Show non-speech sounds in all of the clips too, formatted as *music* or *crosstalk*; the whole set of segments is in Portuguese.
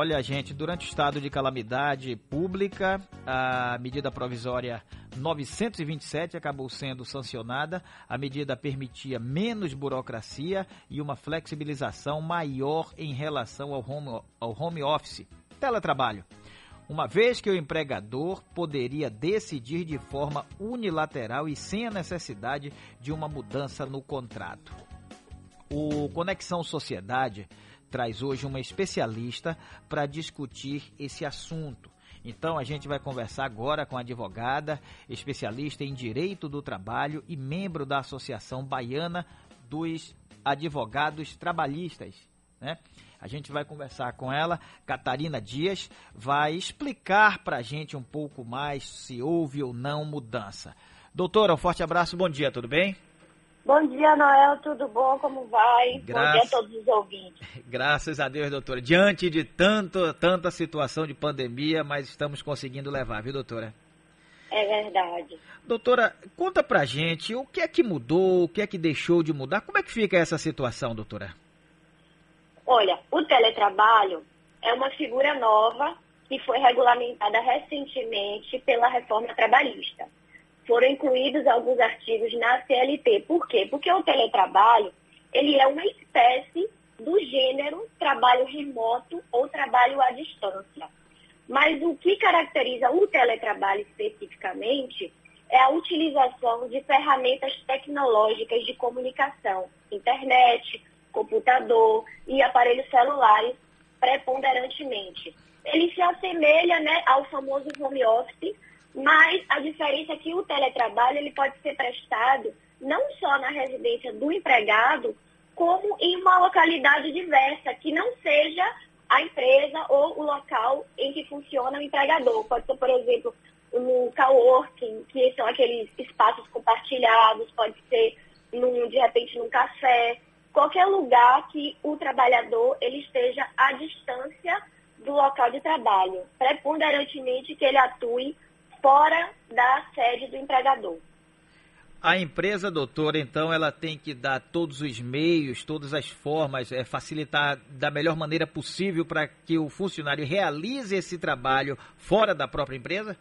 Olha, gente, durante o estado de calamidade pública, a medida provisória 927 acabou sendo sancionada. A medida permitia menos burocracia e uma flexibilização maior em relação ao home, ao home office, teletrabalho. Uma vez que o empregador poderia decidir de forma unilateral e sem a necessidade de uma mudança no contrato. O Conexão Sociedade traz hoje uma especialista para discutir esse assunto. Então a gente vai conversar agora com a advogada, especialista em direito do trabalho e membro da Associação Baiana dos Advogados Trabalhistas, né? A gente vai conversar com ela. Catarina Dias vai explicar para a gente um pouco mais se houve ou não mudança. Doutora, um forte abraço, bom dia, tudo bem? Bom dia, Noel, tudo bom? Como vai? Gra... Bom dia a todos os ouvintes. *laughs* Graças a Deus, doutora. Diante de tanto, tanta situação de pandemia, mas estamos conseguindo levar, viu, doutora? É verdade. Doutora, conta pra gente o que é que mudou, o que é que deixou de mudar, como é que fica essa situação, doutora? Olha, o teletrabalho é uma figura nova que foi regulamentada recentemente pela reforma trabalhista foram incluídos alguns artigos na CLT. Por quê? Porque o teletrabalho, ele é uma espécie do gênero trabalho remoto ou trabalho à distância. Mas o que caracteriza o teletrabalho especificamente é a utilização de ferramentas tecnológicas de comunicação, internet, computador e aparelhos celulares preponderantemente. Ele se assemelha né, ao famoso home office, mas a diferença é que o teletrabalho ele pode ser prestado não só na residência do empregado, como em uma localidade diversa, que não seja a empresa ou o local em que funciona o empregador. Pode ser, por exemplo, no coworking, que são aqueles espaços compartilhados, pode ser, num, de repente, num café, qualquer lugar que o trabalhador ele esteja à distância do local de trabalho, preponderantemente que ele atue fora da sede do empregador. A empresa, doutora, então, ela tem que dar todos os meios, todas as formas, é, facilitar da melhor maneira possível para que o funcionário realize esse trabalho fora da própria empresa?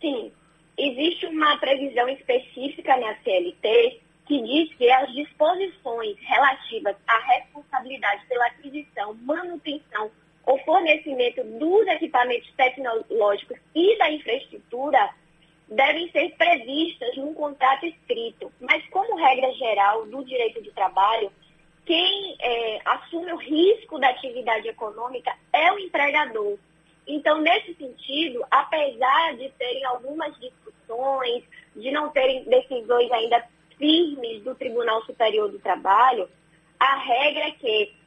Sim. Existe uma previsão específica na CLT que diz que as disposições relativas à responsabilidade pela aquisição, manutenção o fornecimento dos equipamentos tecnológicos e da infraestrutura devem ser previstas num contrato escrito. Mas, como regra geral do direito de trabalho, quem é, assume o risco da atividade econômica é o empregador. Então, nesse sentido, apesar de terem algumas discussões, de não terem decisões ainda firmes do Tribunal Superior do Trabalho, a regra é que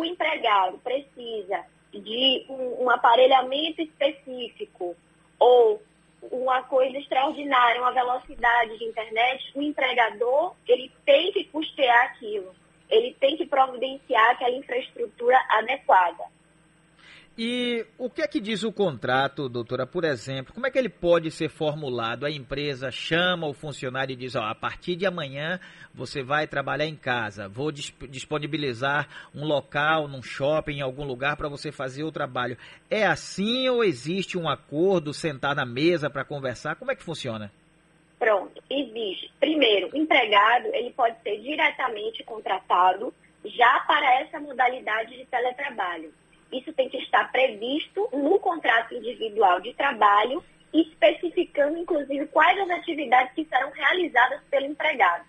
o empregado precisa de um, um aparelhamento específico ou uma coisa extraordinária, uma velocidade de internet, o empregador ele tem que custear aquilo, ele tem que providenciar aquela infraestrutura adequada. E o que é que diz o contrato, doutora? Por exemplo, como é que ele pode ser formulado? A empresa chama o funcionário e diz: ó, a partir de amanhã você vai trabalhar em casa, vou disponibilizar um local, num shopping, em algum lugar para você fazer o trabalho. É assim ou existe um acordo, sentar na mesa para conversar? Como é que funciona? Pronto, existe. Primeiro, o empregado ele pode ser diretamente contratado já para essa modalidade de teletrabalho. Isso tem que estar previsto no contrato individual de trabalho, especificando, inclusive, quais as atividades que serão realizadas pelo empregado.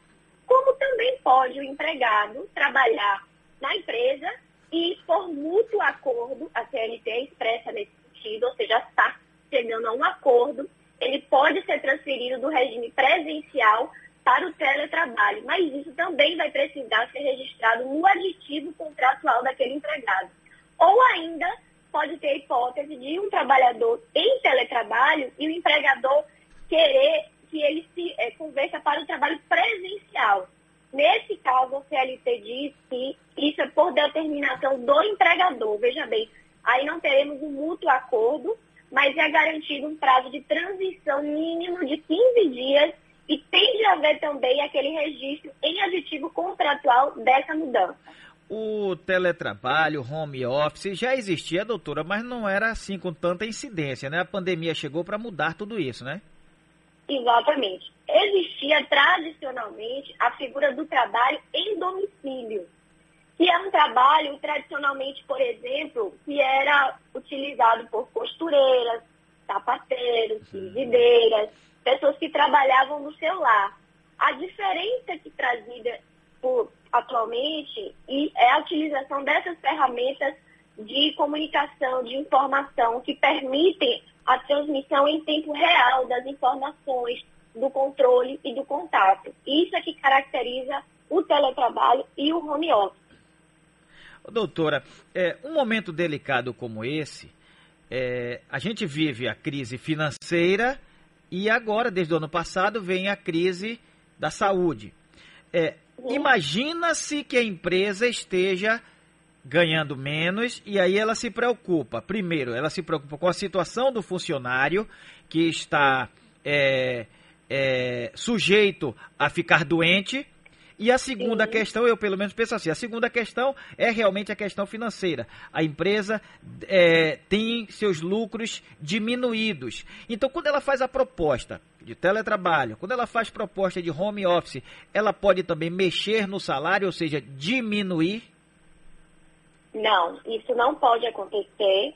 Como também pode o empregado trabalhar na empresa e, por mútuo acordo, a CLT expressa nesse sentido, ou seja, está chegando a um acordo, ele pode ser transferido do regime presencial para o teletrabalho, mas isso também vai precisar ser registrado no aditivo contratual daquele empregado. Ou ainda pode ter a hipótese de um trabalhador em teletrabalho e o empregador querer que ele se é, conversa para o trabalho presencial. Nesse caso, o CLT diz que isso é por determinação do empregador. Veja bem, aí não teremos um mútuo acordo, mas é garantido um prazo de transição mínimo de 15 dias e tem de haver também aquele registro em aditivo contratual dessa mudança. O teletrabalho, home office, já existia, doutora, mas não era assim com tanta incidência, né? A pandemia chegou para mudar tudo isso, né? Exatamente. Existia tradicionalmente a figura do trabalho em domicílio, que é um trabalho tradicionalmente, por exemplo, que era utilizado por costureiras, sapateiros, videiras, pessoas que trabalhavam no seu lar. A diferença que trazida por, atualmente é a utilização dessas ferramentas de comunicação, de informação, que permitem a transmissão em tempo real das informações, do controle e do contato. Isso é que caracteriza o teletrabalho e o home office. Doutora, é, um momento delicado como esse, é, a gente vive a crise financeira e agora, desde o ano passado, vem a crise da saúde. É, Imagina-se que a empresa esteja ganhando menos e aí ela se preocupa. Primeiro, ela se preocupa com a situação do funcionário que está é, é, sujeito a ficar doente. E a segunda Sim. questão, eu pelo menos penso assim, a segunda questão é realmente a questão financeira. A empresa é, tem seus lucros diminuídos. Então, quando ela faz a proposta de teletrabalho, quando ela faz proposta de home office, ela pode também mexer no salário, ou seja, diminuir não, isso não pode acontecer.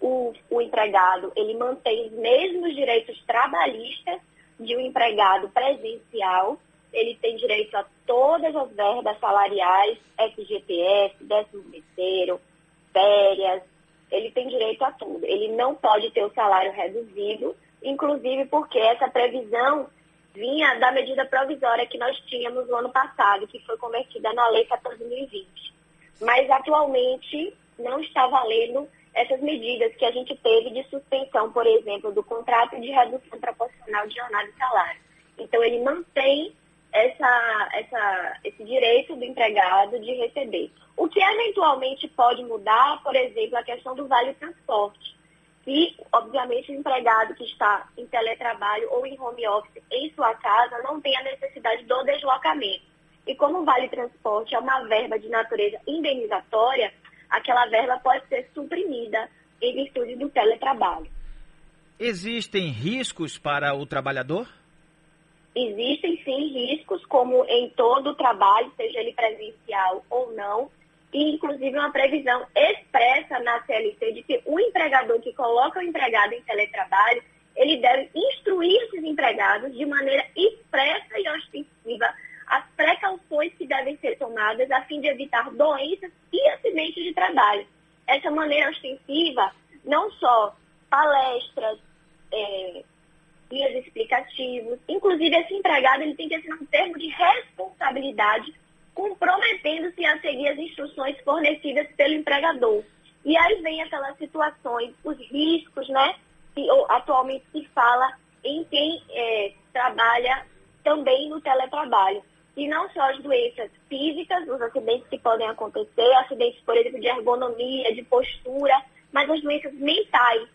O, o empregado, ele mantém os mesmos direitos trabalhistas de um empregado presencial. Ele tem direito a todas as verbas salariais, FGTS, 13 terceiro, férias, ele tem direito a tudo. Ele não pode ter o salário reduzido, inclusive porque essa previsão vinha da medida provisória que nós tínhamos no ano passado, que foi convertida na Lei 14.020 mas atualmente não está valendo essas medidas que a gente teve de suspensão, por exemplo, do contrato de redução proporcional de jornada e salário. Então, ele mantém essa, essa, esse direito do empregado de receber. O que eventualmente pode mudar, por exemplo, a questão do vale transporte. E, obviamente, o empregado que está em teletrabalho ou em home office em sua casa não tem a necessidade do deslocamento. E como o Vale Transporte é uma verba de natureza indenizatória, aquela verba pode ser suprimida em virtude do teletrabalho. Existem riscos para o trabalhador? Existem sim riscos, como em todo o trabalho, seja ele presencial ou não, e inclusive uma previsão expressa na CLT de que o empregador que coloca o empregado em teletrabalho, ele deve instruir esses empregados de maneira expressa e ostensiva as precauções que devem ser tomadas a fim de evitar doenças e acidentes de trabalho. Essa maneira ostensiva, não só palestras, é, guias explicativos, inclusive esse empregado ele tem que assinar um termo de responsabilidade comprometendo-se a seguir as instruções fornecidas pelo empregador. E aí vem aquelas situações, os riscos, né, que atualmente se fala em quem é, trabalha também no teletrabalho e não só as doenças físicas, os acidentes que podem acontecer, acidentes, por exemplo, de ergonomia, de postura, mas as doenças mentais,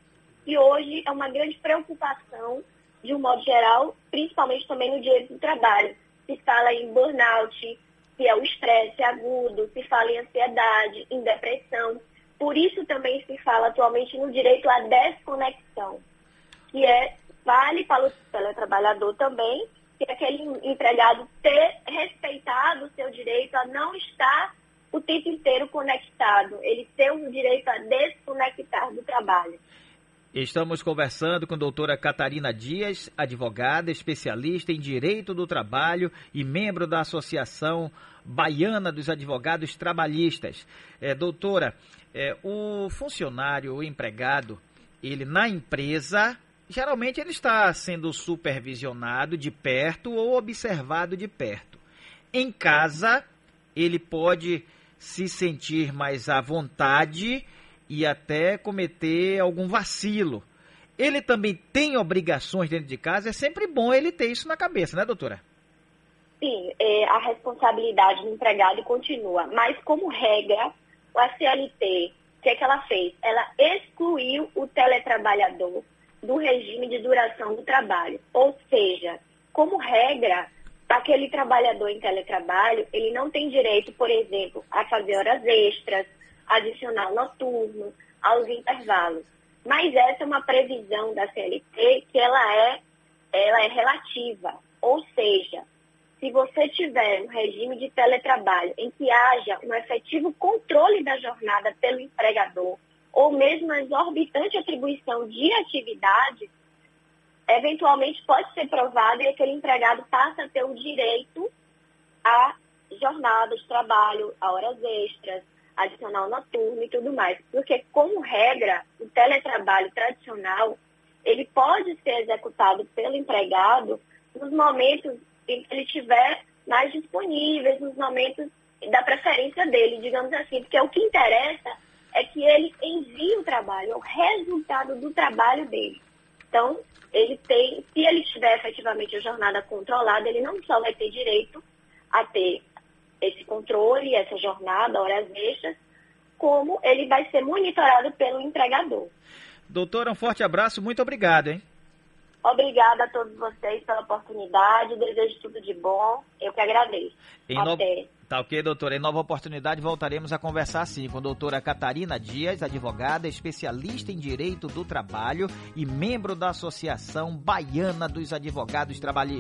que hoje é uma grande preocupação, de um modo geral, principalmente também no direito do trabalho. Se fala em burnout, que é o estresse agudo, se fala em ansiedade, em depressão. Por isso também se fala atualmente no direito à desconexão, que é vale para o teletrabalhador também, que aquele empregado ter respeitado o seu direito a não estar o tempo inteiro conectado, ele ter o direito a desconectar do trabalho. Estamos conversando com a doutora Catarina Dias, advogada, especialista em direito do trabalho e membro da Associação Baiana dos Advogados Trabalhistas. É, doutora, é, o funcionário, o empregado, ele na empresa geralmente ele está sendo supervisionado de perto ou observado de perto. Em casa, ele pode se sentir mais à vontade e até cometer algum vacilo. Ele também tem obrigações dentro de casa, é sempre bom ele ter isso na cabeça, né, doutora? Sim, é, a responsabilidade do empregado continua, mas como regra, a CLT, o que, é que ela fez? Ela excluiu o teletrabalhador do regime de duração do trabalho. Ou seja, como regra, aquele trabalhador em teletrabalho, ele não tem direito, por exemplo, a fazer horas extras, adicional noturno, aos intervalos. Mas essa é uma previsão da CLT que ela é, ela é relativa. Ou seja, se você tiver um regime de teletrabalho em que haja um efetivo controle da jornada pelo empregador, ou mesmo a exorbitante atribuição de atividades, eventualmente pode ser provado e aquele empregado passa a ter o direito a jornada de trabalho, a horas extras, adicional noturno e tudo mais. Porque, como regra, o teletrabalho tradicional, ele pode ser executado pelo empregado nos momentos em que ele estiver mais disponíveis, nos momentos da preferência dele, digamos assim. Porque o que interessa é que ele envie o trabalho, é o resultado do trabalho dele. Então, ele tem, se ele tiver efetivamente a jornada controlada, ele não só vai ter direito a ter esse controle, essa jornada, horas extras, como ele vai ser monitorado pelo empregador. Doutora, um forte abraço, muito obrigado, hein? Obrigada a todos vocês pela oportunidade, desejo tudo de bom, eu que agradeço. Em Até. No... Tá ok, doutora. Em nova oportunidade voltaremos a conversar sim com a doutora Catarina Dias, advogada, especialista em direito do trabalho e membro da Associação Baiana dos Advogados Trabalhistas.